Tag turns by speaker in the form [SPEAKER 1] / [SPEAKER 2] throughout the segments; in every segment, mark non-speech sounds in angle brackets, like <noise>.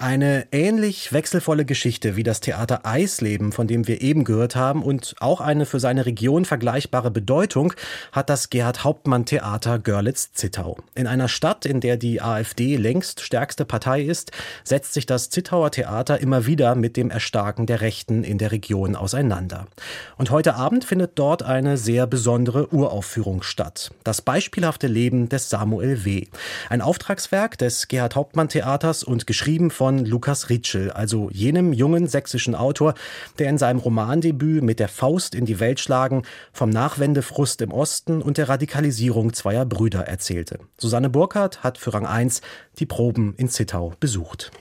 [SPEAKER 1] eine ähnlich wechselvolle Geschichte wie das Theater Eisleben, von dem wir eben gehört haben, und auch eine für seine Region vergleichbare Bedeutung hat das Gerhard Hauptmann Theater Görlitz-Zittau. In einer Stadt, in der die AfD längst stärkste Partei ist, setzt sich das Zittauer Theater immer wieder mit dem Erstarken der Rechten in der Region auseinander. Und heute Abend findet dort eine sehr besondere Uraufführung statt. Das beispielhafte Leben des Samuel W. Ein Auftragswerk des Gerhard Hauptmann Theaters und geschrieben von von Lukas Ritschel, also jenem jungen sächsischen Autor, der in seinem Romandebüt mit der Faust in die Welt schlagen vom Nachwendefrust im Osten und der Radikalisierung zweier Brüder erzählte. Susanne Burkhardt hat für Rang 1 die Proben in Zittau besucht.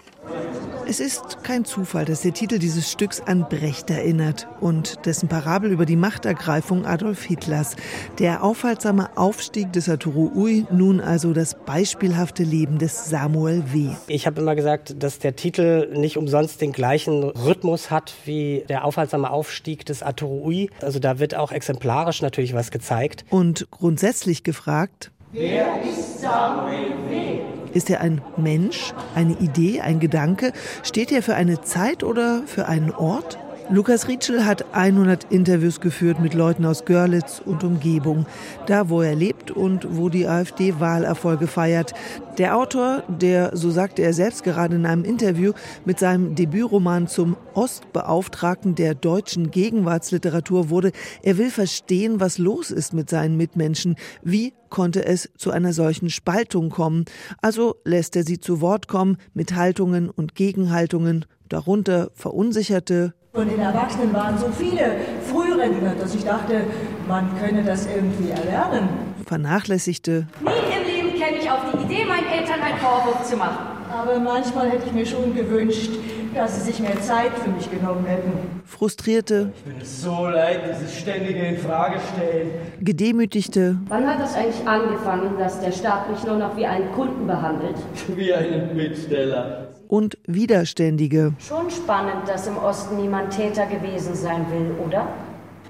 [SPEAKER 2] Es ist kein Zufall, dass der Titel dieses Stücks an Brecht erinnert und dessen Parabel über die Machtergreifung Adolf Hitlers. Der aufhaltsame Aufstieg des Arturo Ui, nun also das beispielhafte Leben des Samuel W.
[SPEAKER 3] Ich habe immer gesagt, dass der Titel nicht umsonst den gleichen Rhythmus hat wie der aufhaltsame Aufstieg des Arturo Ui. Also da wird auch exemplarisch natürlich was gezeigt.
[SPEAKER 2] Und grundsätzlich gefragt, Wer ist Samuel W.? Ist er ein Mensch, eine Idee, ein Gedanke? Steht er für eine Zeit oder für einen Ort? Lukas Rietschel hat 100 Interviews geführt mit Leuten aus Görlitz und Umgebung, da wo er lebt und wo die AfD Wahlerfolge feiert. Der Autor, der, so sagte er selbst gerade in einem Interview, mit seinem Debütroman zum Ostbeauftragten der deutschen Gegenwartsliteratur wurde, er will verstehen, was los ist mit seinen Mitmenschen. Wie konnte es zu einer solchen Spaltung kommen? Also lässt er sie zu Wort kommen mit Haltungen und Gegenhaltungen, darunter verunsicherte,
[SPEAKER 4] von den Erwachsenen waren so viele Frührentner, dass ich dachte, man könne das irgendwie erlernen.
[SPEAKER 2] Vernachlässigte.
[SPEAKER 5] Nie im Leben käme ich auf die Idee, meinen Eltern einen Vorwurf zu machen.
[SPEAKER 4] Aber manchmal hätte ich mir schon gewünscht, dass sie sich mehr Zeit für mich genommen hätten.
[SPEAKER 2] Frustrierte.
[SPEAKER 6] Ich bin es so leid, dieses ständige Infragestellen.
[SPEAKER 2] Gedemütigte.
[SPEAKER 7] Wann hat das eigentlich angefangen, dass der Staat mich nur noch wie einen Kunden behandelt?
[SPEAKER 6] Wie einen Bittsteller
[SPEAKER 2] und Widerständige.
[SPEAKER 7] Schon spannend, dass im Osten niemand Täter gewesen sein will, oder?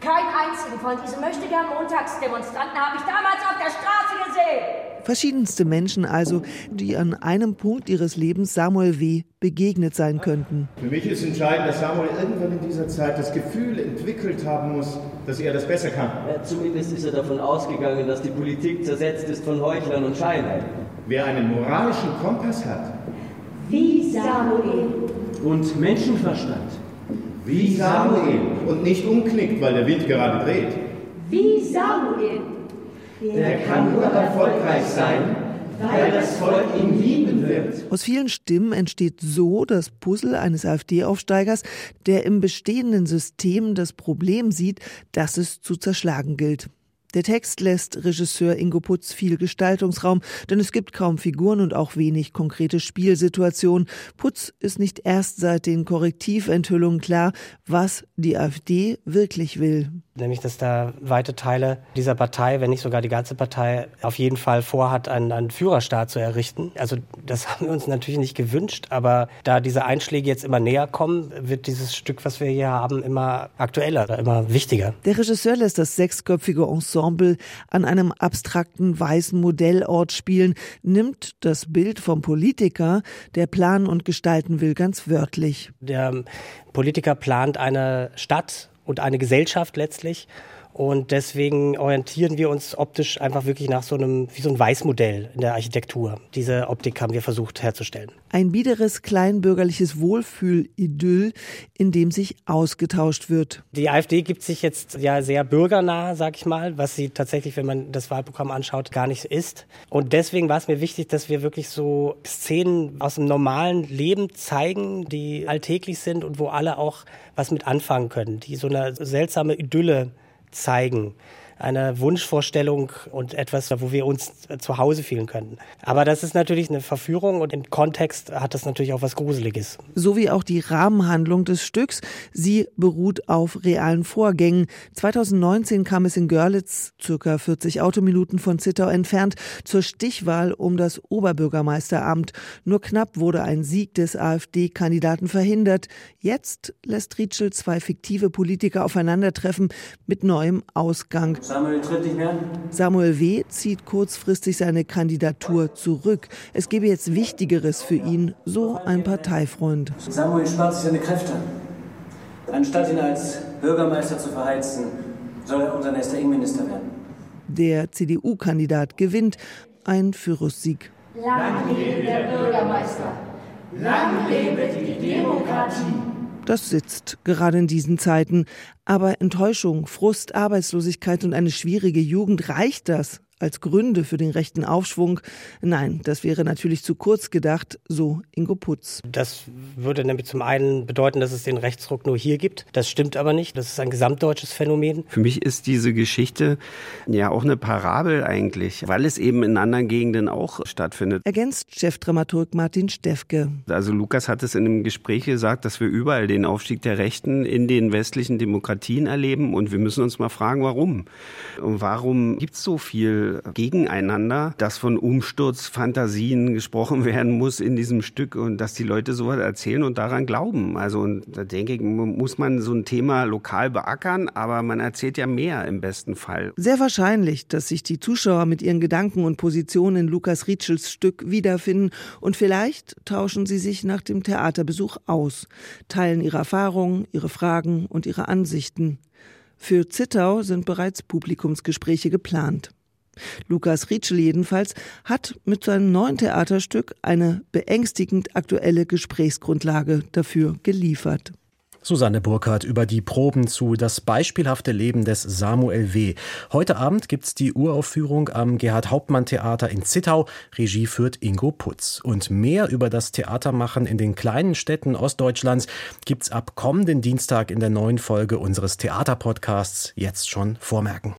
[SPEAKER 5] Kein einzigen von diesen möchtegern Montagsdemonstranten habe ich damals auf der Straße gesehen.
[SPEAKER 2] Verschiedenste Menschen also, die an einem Punkt ihres Lebens Samuel W. begegnet sein könnten.
[SPEAKER 8] Für mich ist entscheidend, dass Samuel irgendwann in dieser Zeit das Gefühl entwickelt haben muss, dass er das besser kann.
[SPEAKER 6] Ja, zumindest ist er davon ausgegangen, dass die Politik zersetzt ist von Heuchlern und Scheinern.
[SPEAKER 8] Wer einen moralischen Kompass hat,
[SPEAKER 7] wie Samuel.
[SPEAKER 6] Und Menschenverstand.
[SPEAKER 8] Wie Samuel. Und nicht umknickt, weil der Wind gerade dreht.
[SPEAKER 7] Wie Samuel.
[SPEAKER 6] Der kann nur erfolgreich sein, weil das Volk ihn lieben wird.
[SPEAKER 2] Aus vielen Stimmen entsteht so das Puzzle eines AfD-Aufsteigers, der im bestehenden System das Problem sieht, dass es zu zerschlagen gilt. Der Text lässt Regisseur Ingo Putz viel Gestaltungsraum, denn es gibt kaum Figuren und auch wenig konkrete Spielsituationen. Putz ist nicht erst seit den Korrektiventhüllungen klar, was die AfD wirklich will
[SPEAKER 3] nämlich dass da weite Teile dieser Partei, wenn nicht sogar die ganze Partei, auf jeden Fall vorhat, einen, einen Führerstaat zu errichten. Also das <laughs> haben wir uns natürlich nicht gewünscht, aber da diese Einschläge jetzt immer näher kommen, wird dieses Stück, was wir hier haben, immer aktueller, immer wichtiger.
[SPEAKER 2] Der Regisseur lässt das sechsköpfige Ensemble an einem abstrakten weißen Modellort spielen, nimmt das Bild vom Politiker, der planen und gestalten will, ganz wörtlich.
[SPEAKER 3] Der Politiker plant eine Stadt und eine Gesellschaft letztlich. Und deswegen orientieren wir uns optisch einfach wirklich nach so einem, wie so ein Weißmodell in der Architektur. Diese Optik haben wir versucht herzustellen.
[SPEAKER 2] Ein biederes, kleinbürgerliches Wohlfühl-Idyll, in dem sich ausgetauscht wird.
[SPEAKER 3] Die AfD gibt sich jetzt ja sehr bürgernah, sag ich mal, was sie tatsächlich, wenn man das Wahlprogramm anschaut, gar nicht ist. Und deswegen war es mir wichtig, dass wir wirklich so Szenen aus dem normalen Leben zeigen, die alltäglich sind und wo alle auch was mit anfangen können, die so eine seltsame Idylle zeigen eine Wunschvorstellung und etwas, wo wir uns zu Hause fühlen könnten. Aber das ist natürlich eine Verführung und im Kontext hat das natürlich auch was Gruseliges.
[SPEAKER 2] So wie auch die Rahmenhandlung des Stücks. Sie beruht auf realen Vorgängen. 2019 kam es in Görlitz, circa 40 Autominuten von Zittau entfernt, zur Stichwahl um das Oberbürgermeisteramt. Nur knapp wurde ein Sieg des AfD-Kandidaten verhindert. Jetzt lässt Rietschel zwei fiktive Politiker aufeinandertreffen mit neuem Ausgang.
[SPEAKER 9] Samuel tritt nicht mehr.
[SPEAKER 2] Samuel W. zieht kurzfristig seine Kandidatur zurück. Es gebe jetzt Wichtigeres für ihn, so ein Parteifreund.
[SPEAKER 9] Samuel spart sich seine Kräfte. Anstatt ihn als Bürgermeister zu verheizen, soll er unser nächster Innenminister werden.
[SPEAKER 2] Der CDU-Kandidat gewinnt ein Pyrrhussieg.
[SPEAKER 5] Lang lebe der Bürgermeister. Lang lebe die Demokratie.
[SPEAKER 2] Das sitzt gerade in diesen Zeiten. Aber Enttäuschung, Frust, Arbeitslosigkeit und eine schwierige Jugend reicht das als Gründe für den rechten Aufschwung. Nein, das wäre natürlich zu kurz gedacht, so Ingo Putz.
[SPEAKER 3] Das würde nämlich zum einen bedeuten, dass es den Rechtsruck nur hier gibt. Das stimmt aber nicht. Das ist ein gesamtdeutsches Phänomen.
[SPEAKER 10] Für mich ist diese Geschichte ja auch eine Parabel eigentlich, weil es eben in anderen Gegenden auch stattfindet.
[SPEAKER 2] Ergänzt Chefdramaturg Martin Steffke.
[SPEAKER 10] Also Lukas hat es in einem Gespräch gesagt, dass wir überall den Aufstieg der Rechten in den westlichen Demokratien erleben und wir müssen uns mal fragen, warum. Und warum gibt es so viel gegeneinander, dass von Umsturzfantasien gesprochen <laughs> werden muss in diesem Stück und dass die Leute sowas erzählen und daran glauben. Also und da denke ich, muss man so ein Thema lokal beackern, aber man erzählt ja mehr im besten Fall.
[SPEAKER 2] Sehr wahrscheinlich, dass sich die Zuschauer mit ihren Gedanken und Positionen in Lukas Rietschels Stück wiederfinden und vielleicht tauschen sie sich nach dem Theaterbesuch aus, teilen ihre Erfahrungen, ihre Fragen und ihre Ansichten. Für Zittau sind bereits Publikumsgespräche geplant. Lukas Rietschel jedenfalls hat mit seinem neuen Theaterstück eine beängstigend aktuelle Gesprächsgrundlage dafür geliefert.
[SPEAKER 1] Susanne Burkhardt über die Proben zu Das beispielhafte Leben des Samuel W. Heute Abend gibt's die Uraufführung am Gerhard Hauptmann Theater in Zittau. Regie führt Ingo Putz. Und mehr über das Theatermachen in den kleinen Städten Ostdeutschlands gibt's ab kommenden Dienstag in der neuen Folge unseres Theaterpodcasts jetzt schon vormerken.